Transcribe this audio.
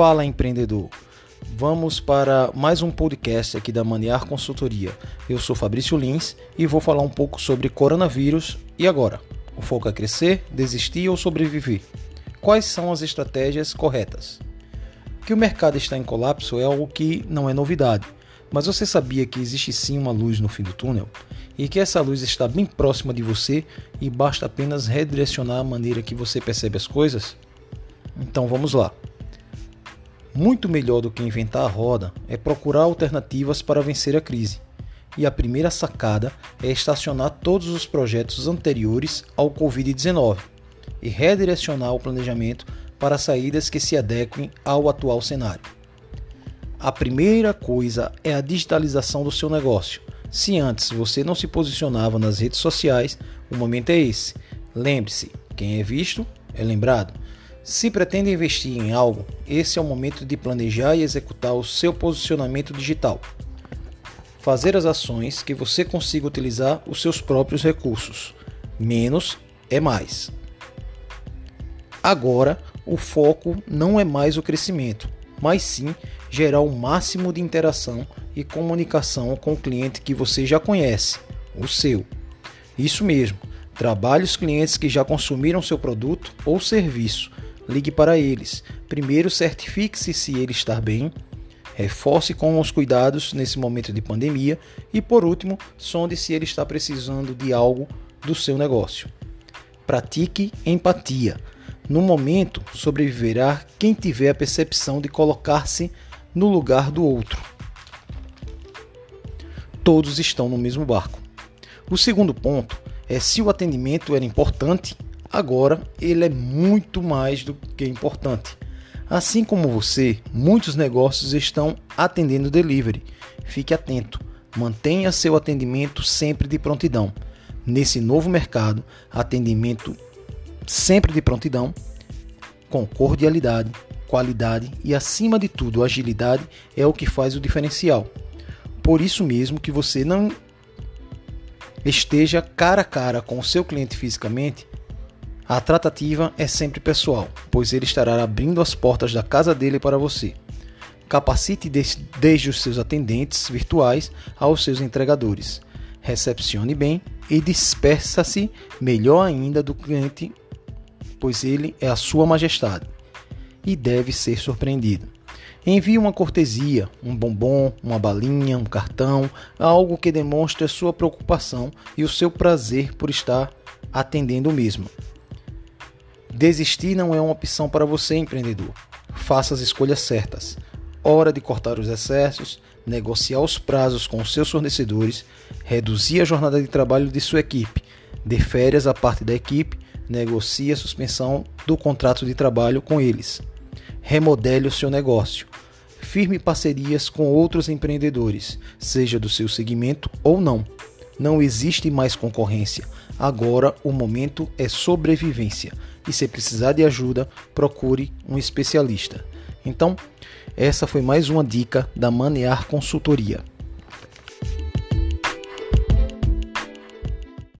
Fala empreendedor. Vamos para mais um podcast aqui da Maniar Consultoria. Eu sou Fabrício Lins e vou falar um pouco sobre coronavírus e agora. O foco é crescer, desistir ou sobreviver? Quais são as estratégias corretas? Que o mercado está em colapso é algo que não é novidade, mas você sabia que existe sim uma luz no fim do túnel? E que essa luz está bem próxima de você e basta apenas redirecionar a maneira que você percebe as coisas? Então vamos lá. Muito melhor do que inventar a roda é procurar alternativas para vencer a crise. E a primeira sacada é estacionar todos os projetos anteriores ao Covid-19 e redirecionar o planejamento para saídas que se adequem ao atual cenário. A primeira coisa é a digitalização do seu negócio. Se antes você não se posicionava nas redes sociais, o momento é esse. Lembre-se: quem é visto é lembrado. Se pretende investir em algo, esse é o momento de planejar e executar o seu posicionamento digital. Fazer as ações que você consiga utilizar os seus próprios recursos. Menos é mais. Agora, o foco não é mais o crescimento, mas sim gerar o máximo de interação e comunicação com o cliente que você já conhece, o seu. Isso mesmo, trabalhe os clientes que já consumiram seu produto ou serviço ligue para eles. Primeiro, certifique-se se ele está bem, reforce com os cuidados nesse momento de pandemia e, por último, sonde se ele está precisando de algo do seu negócio. Pratique empatia. No momento, sobreviverá quem tiver a percepção de colocar-se no lugar do outro. Todos estão no mesmo barco. O segundo ponto é se o atendimento era importante, Agora, ele é muito mais do que importante. Assim como você, muitos negócios estão atendendo delivery. Fique atento, mantenha seu atendimento sempre de prontidão. Nesse novo mercado, atendimento sempre de prontidão, com cordialidade, qualidade e, acima de tudo, agilidade é o que faz o diferencial. Por isso mesmo que você não esteja cara a cara com o seu cliente fisicamente, a tratativa é sempre pessoal, pois ele estará abrindo as portas da casa dele para você. Capacite desde os seus atendentes virtuais aos seus entregadores. Recepcione bem e dispersa-se melhor ainda do cliente, pois ele é a sua majestade e deve ser surpreendido. Envie uma cortesia, um bombom, uma balinha, um cartão, algo que demonstre a sua preocupação e o seu prazer por estar atendendo o mesmo. Desistir não é uma opção para você, empreendedor. Faça as escolhas certas. Hora de cortar os excessos, negociar os prazos com os seus fornecedores, reduzir a jornada de trabalho de sua equipe, dê férias à parte da equipe, negocie a suspensão do contrato de trabalho com eles. Remodele o seu negócio. Firme parcerias com outros empreendedores, seja do seu segmento ou não. Não existe mais concorrência. Agora o momento é sobrevivência e se precisar de ajuda, procure um especialista. Então, essa foi mais uma dica da Manear Consultoria.